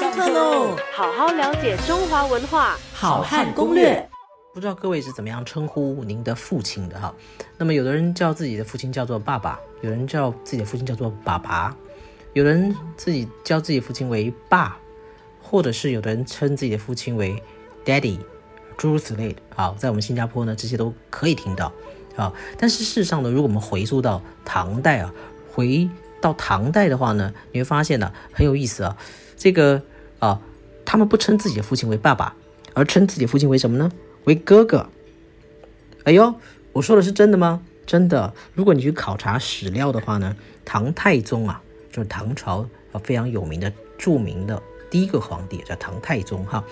上课喽！好好了解中华文化，好汉攻略。不知道各位是怎么样称呼您的父亲的哈？那么有的人叫自己的父亲叫做爸爸，有人叫自己的父亲叫做爸爸，有人自己叫自己父亲为爸，或者是有的人称自己的父亲为 daddy，诸如此类的。好，在我们新加坡呢，这些都可以听到。啊，但是事实上呢，如果我们回溯到唐代啊，回到唐代的话呢，你会发现呢很有意思啊，这个啊，他们不称自己的父亲为爸爸，而称自己父亲为什么呢？为哥哥。哎呦，我说的是真的吗？真的。如果你去考察史料的话呢，唐太宗啊，就是唐朝啊非常有名的、著名的第一个皇帝，叫唐太宗哈，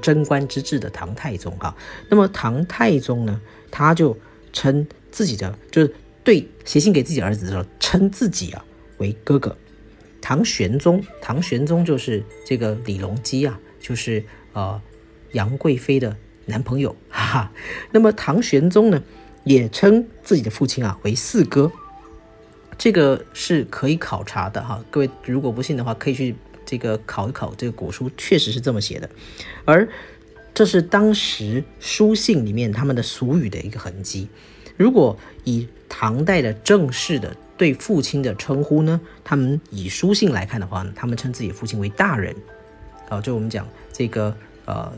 贞观之治的唐太宗哈。那么唐太宗呢，他就称自己的，就是对写信给自己儿子的时候，称自己啊。为哥哥，唐玄宗，唐玄宗就是这个李隆基啊，就是呃杨贵妃的男朋友，哈哈。那么唐玄宗呢，也称自己的父亲啊为四哥，这个是可以考察的哈。各位如果不信的话，可以去这个考一考这个古书，确实是这么写的。而这是当时书信里面他们的俗语的一个痕迹。如果以唐代的正式的。对父亲的称呼呢？他们以书信来看的话呢，他们称自己父亲为大人，啊，就我们讲这个呃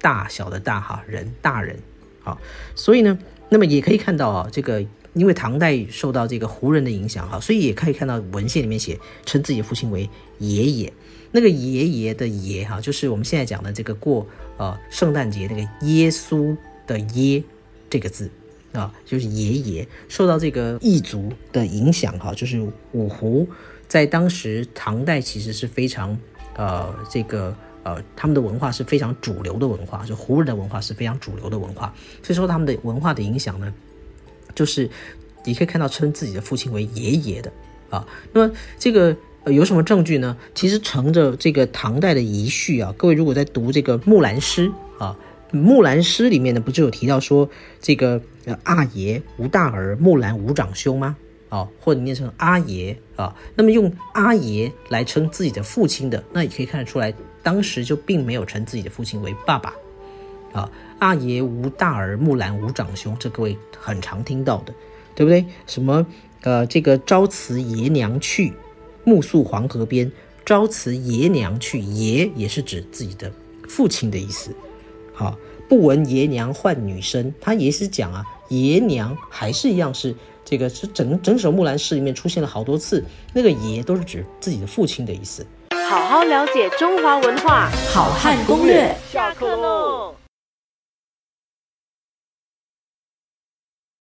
大小的大哈人大人，好，所以呢，那么也可以看到啊，这个因为唐代受到这个胡人的影响哈，所以也可以看到文献里面写称自己父亲为爷爷，那个爷爷的爷哈，就是我们现在讲的这个过呃圣诞节那个耶稣的耶这个字。啊，就是爷爷受到这个异族的影响，哈，就是五胡在当时唐代其实是非常，呃，这个呃，他们的文化是非常主流的文化，就胡人的文化是非常主流的文化，所以说他们的文化的影响呢，就是你可以看到称自己的父亲为爷爷的啊。那么这个有什么证据呢？其实乘着这个唐代的遗绪啊，各位如果在读这个《木兰诗》啊。《木兰诗》里面呢，不就有提到说这个阿爷无大儿，木兰无长兄吗？啊，或者念成阿爷啊。那么用阿爷来称自己的父亲的，那也可以看得出来，当时就并没有称自己的父亲为爸爸。啊，阿爷无大儿，木兰无长兄，这各位很常听到的，对不对？什么呃，这个朝辞爷娘去，暮宿黄河边。朝辞爷娘去，爷也是指自己的父亲的意思。好，不闻爷娘唤女声，他也是讲啊，爷娘还是一样是这个是整整首木兰诗里面出现了好多次，那个爷都是指自己的父亲的意思。好好了解中华文化，好汉攻略，下课喽。